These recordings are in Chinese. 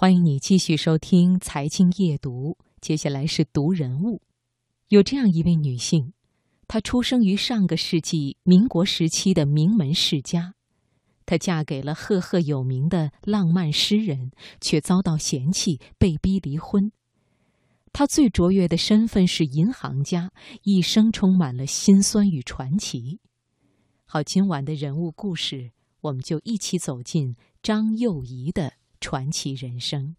欢迎你继续收听《财经夜读》，接下来是读人物。有这样一位女性，她出生于上个世纪民国时期的名门世家，她嫁给了赫赫有名的浪漫诗人，却遭到嫌弃，被逼离婚。她最卓越的身份是银行家，一生充满了辛酸与传奇。好，今晚的人物故事，我们就一起走进张幼仪的。传奇人生。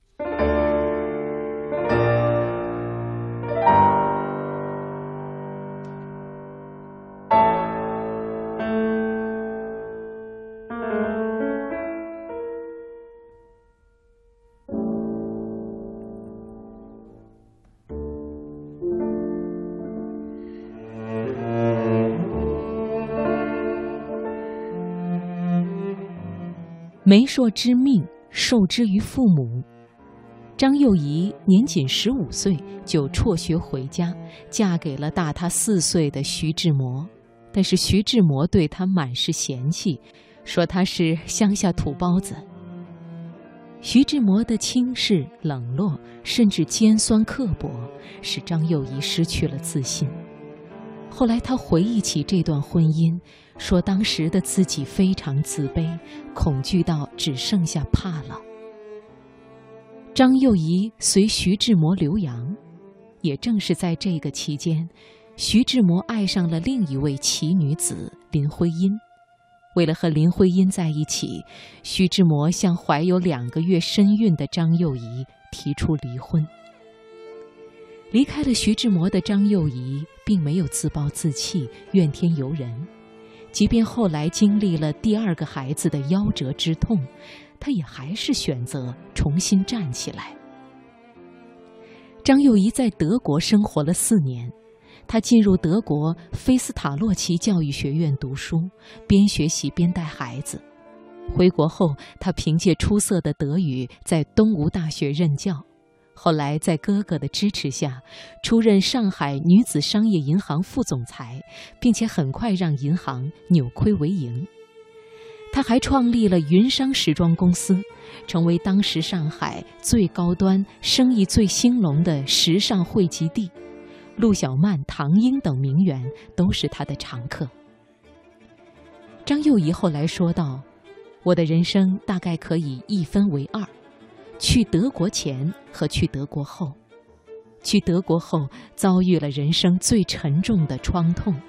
媒妁之命。受之于父母，张幼仪年仅十五岁就辍学回家，嫁给了大她四岁的徐志摩。但是徐志摩对她满是嫌弃，说她是乡下土包子。徐志摩的轻视、冷落，甚至尖酸刻薄，使张幼仪失去了自信。后来他回忆起这段婚姻。说当时的自己非常自卑，恐惧到只剩下怕了。张幼仪随徐志摩留洋，也正是在这个期间，徐志摩爱上了另一位奇女子林徽因。为了和林徽因在一起，徐志摩向怀有两个月身孕的张幼仪提出离婚。离开了徐志摩的张幼仪，并没有自暴自弃、怨天尤人。即便后来经历了第二个孩子的夭折之痛，他也还是选择重新站起来。张幼仪在德国生活了四年，她进入德国菲斯塔洛奇教育学院读书，边学习边带孩子。回国后，她凭借出色的德语在东吴大学任教。后来，在哥哥的支持下，出任上海女子商业银行副总裁，并且很快让银行扭亏为盈。他还创立了云商时装公司，成为当时上海最高端、生意最兴隆的时尚汇集地。陆小曼、唐英等名媛都是他的常客。张幼仪后来说道：“我的人生大概可以一分为二。”去德国前和去德国后，去德国后遭遇了人生最沉重的创痛，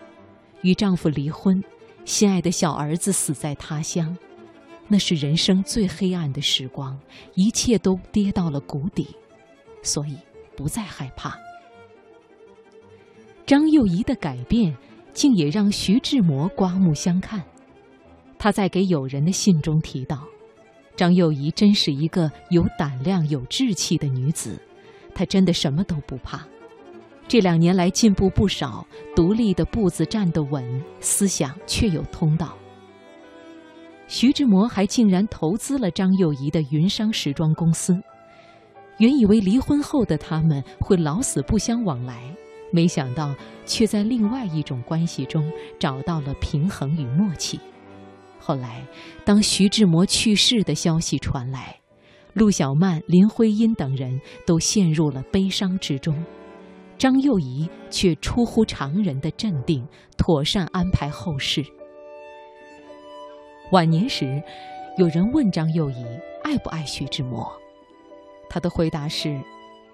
与丈夫离婚，心爱的小儿子死在他乡，那是人生最黑暗的时光，一切都跌到了谷底，所以不再害怕。张幼仪的改变，竟也让徐志摩刮目相看。他在给友人的信中提到。张幼仪真是一个有胆量、有志气的女子，她真的什么都不怕。这两年来进步不少，独立的步子站得稳，思想却有通道。徐志摩还竟然投资了张幼仪的云商时装公司。原以为离婚后的他们会老死不相往来，没想到却在另外一种关系中找到了平衡与默契。后来，当徐志摩去世的消息传来，陆小曼、林徽因等人都陷入了悲伤之中，张幼仪却出乎常人的镇定，妥善安排后事。晚年时，有人问张幼仪爱不爱徐志摩，他的回答是：“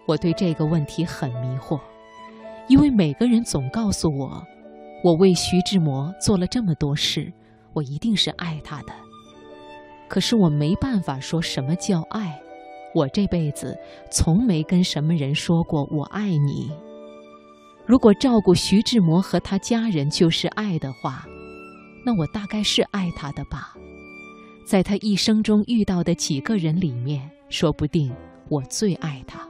我对这个问题很迷惑，因为每个人总告诉我，我为徐志摩做了这么多事。”我一定是爱他的，可是我没办法说什么叫爱。我这辈子从没跟什么人说过我爱你。如果照顾徐志摩和他家人就是爱的话，那我大概是爱他的吧。在他一生中遇到的几个人里面，说不定我最爱他。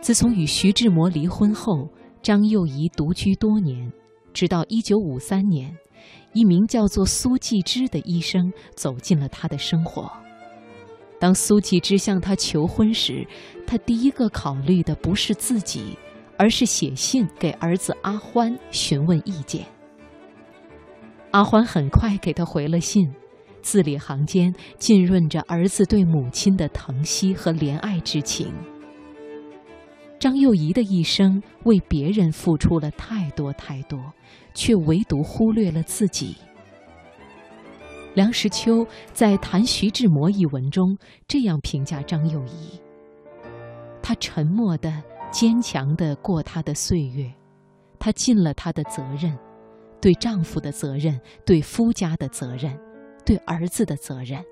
自从与徐志摩离婚后，张幼仪独居多年。直到一九五三年，一名叫做苏纪之的医生走进了他的生活。当苏纪之向他求婚时，他第一个考虑的不是自己，而是写信给儿子阿欢询问意见。阿欢很快给他回了信，字里行间浸润着儿子对母亲的疼惜和怜爱之情。张幼仪的一生为别人付出了太多太多，却唯独忽略了自己。梁实秋在《谈徐志摩》一文中这样评价张幼仪：她沉默的、坚强的过她的岁月，她尽了她的责任，对丈夫的责任，对夫家的责任，对儿子的责任。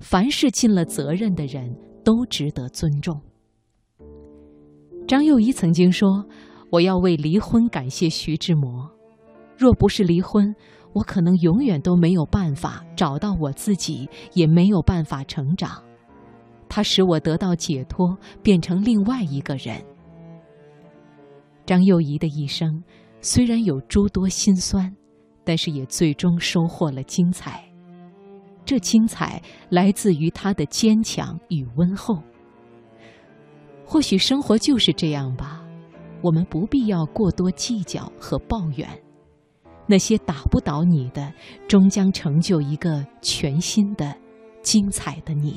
凡是尽了责任的人都值得尊重。张幼仪曾经说：“我要为离婚感谢徐志摩，若不是离婚。”我可能永远都没有办法找到我自己，也没有办法成长。他使我得到解脱，变成另外一个人。张幼仪的一生虽然有诸多辛酸，但是也最终收获了精彩。这精彩来自于她的坚强与温厚。或许生活就是这样吧，我们不必要过多计较和抱怨。那些打不倒你的，终将成就一个全新的、精彩的你。